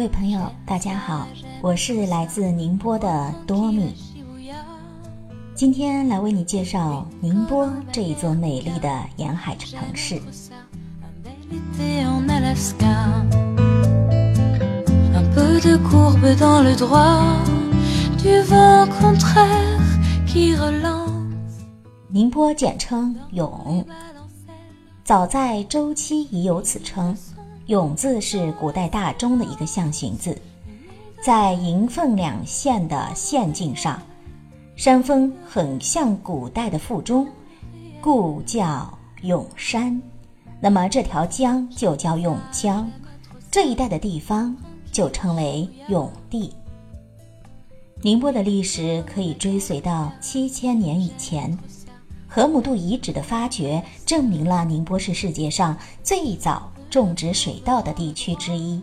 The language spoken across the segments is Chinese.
各位朋友，大家好，我是来自宁波的多米。今天来为你介绍宁波这一座美丽的沿海城市。宁波简称永，早在周期已有此称。永字是古代大钟的一个象形字，在迎凤两县的县境上，山峰很像古代的附中，故叫永山。那么这条江就叫永江，这一带的地方就称为永地。宁波的历史可以追随到七千年以前，河姆渡遗址的发掘证明了宁波是世界上最早。种植水稻的地区之一。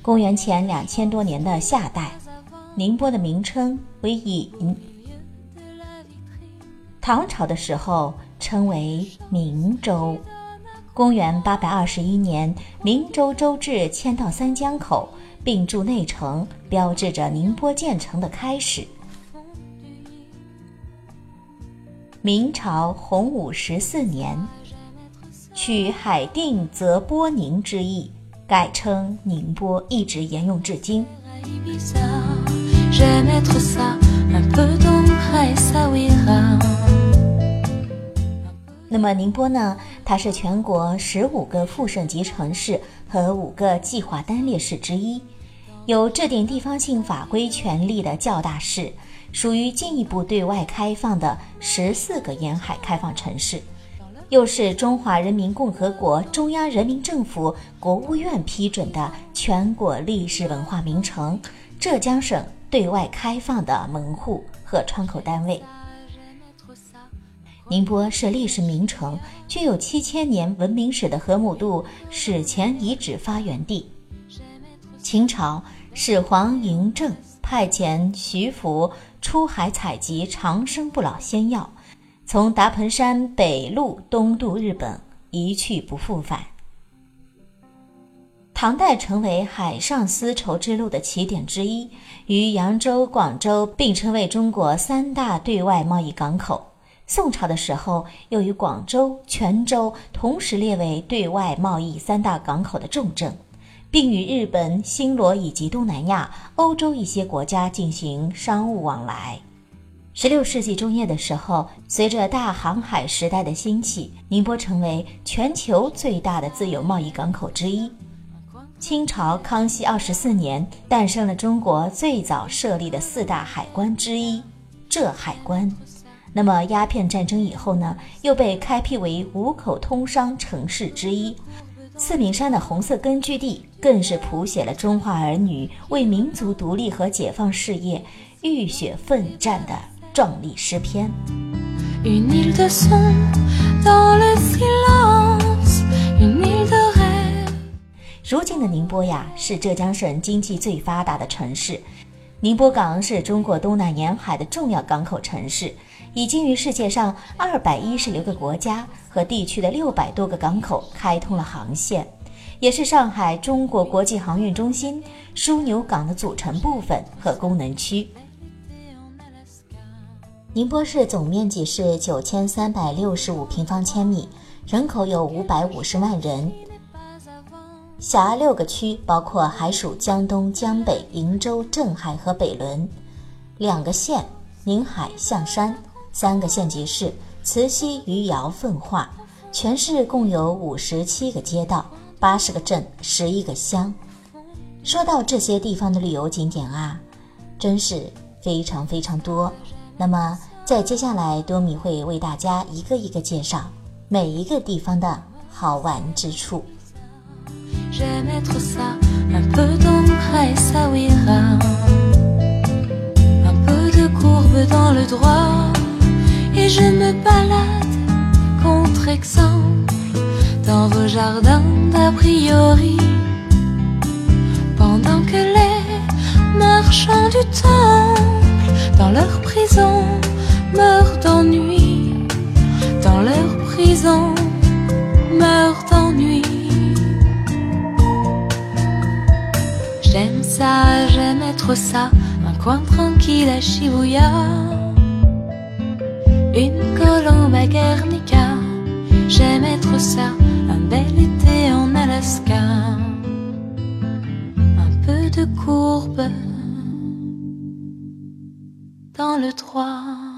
公元前两千多年的夏代，宁波的名称为鄞。唐朝的时候称为明州。公元八百二十一年，明州州治迁到三江口，并筑内城，标志着宁波建成的开始。明朝洪武十四年。取海定则波宁之意，改称宁波，一直沿用至今。那么宁波呢？它是全国十五个副省级城市和五个计划单列市之一，有制定地方性法规权力的较大市，属于进一步对外开放的十四个沿海开放城市。又是中华人民共和国中央人民政府国务院批准的全国历史文化名城，浙江省对外开放的门户和窗口单位。宁波是历史名城，具有七千年文明史的河姆渡史前遗址发源地。秦朝始皇嬴政派遣徐福出海采集长生不老仙药。从达盆山北路东渡日本，一去不复返。唐代成为海上丝绸之路的起点之一，与扬州、广州并称为中国三大对外贸易港口。宋朝的时候，又与广州、泉州同时列为对外贸易三大港口的重镇，并与日本、新罗以及东南亚、欧洲一些国家进行商务往来。十六世纪中叶的时候，随着大航海时代的兴起，宁波成为全球最大的自由贸易港口之一。清朝康熙二十四年，诞生了中国最早设立的四大海关之一——浙海关。那么，鸦片战争以后呢，又被开辟为五口通商城市之一。四明山的红色根据地，更是谱写了中华儿女为民族独立和解放事业浴血奋战的。壮丽诗篇。如今的宁波呀，是浙江省经济最发达的城市。宁波港是中国东南沿海的重要港口城市，已经与世界上二百一十六个国家和地区的六百多个港口开通了航线，也是上海中国国际航运中心枢纽港的组成部分和功能区。宁波市总面积是九千三百六十五平方千米，人口有五百五十万人。辖六个区，包括海曙江东、江北、鄞州、镇海和北仑；两个县，宁海、象山；三个县级市，慈溪、余姚、奉化。全市共有五十七个街道，八十个镇，十一个乡。说到这些地方的旅游景点啊，真是非常非常多。那么，在接下来，多米会为大家一个一个介绍每一个地方的好玩之处。dans leur prison meurent d'ennui, dans leur prison meurent d'ennui. J'aime trop ça, un coin tranquille à Shibuya. Une colombe à Guernica, j'aimais trop ça, un bel été en Alaska. Un peu de courbe dans le droit.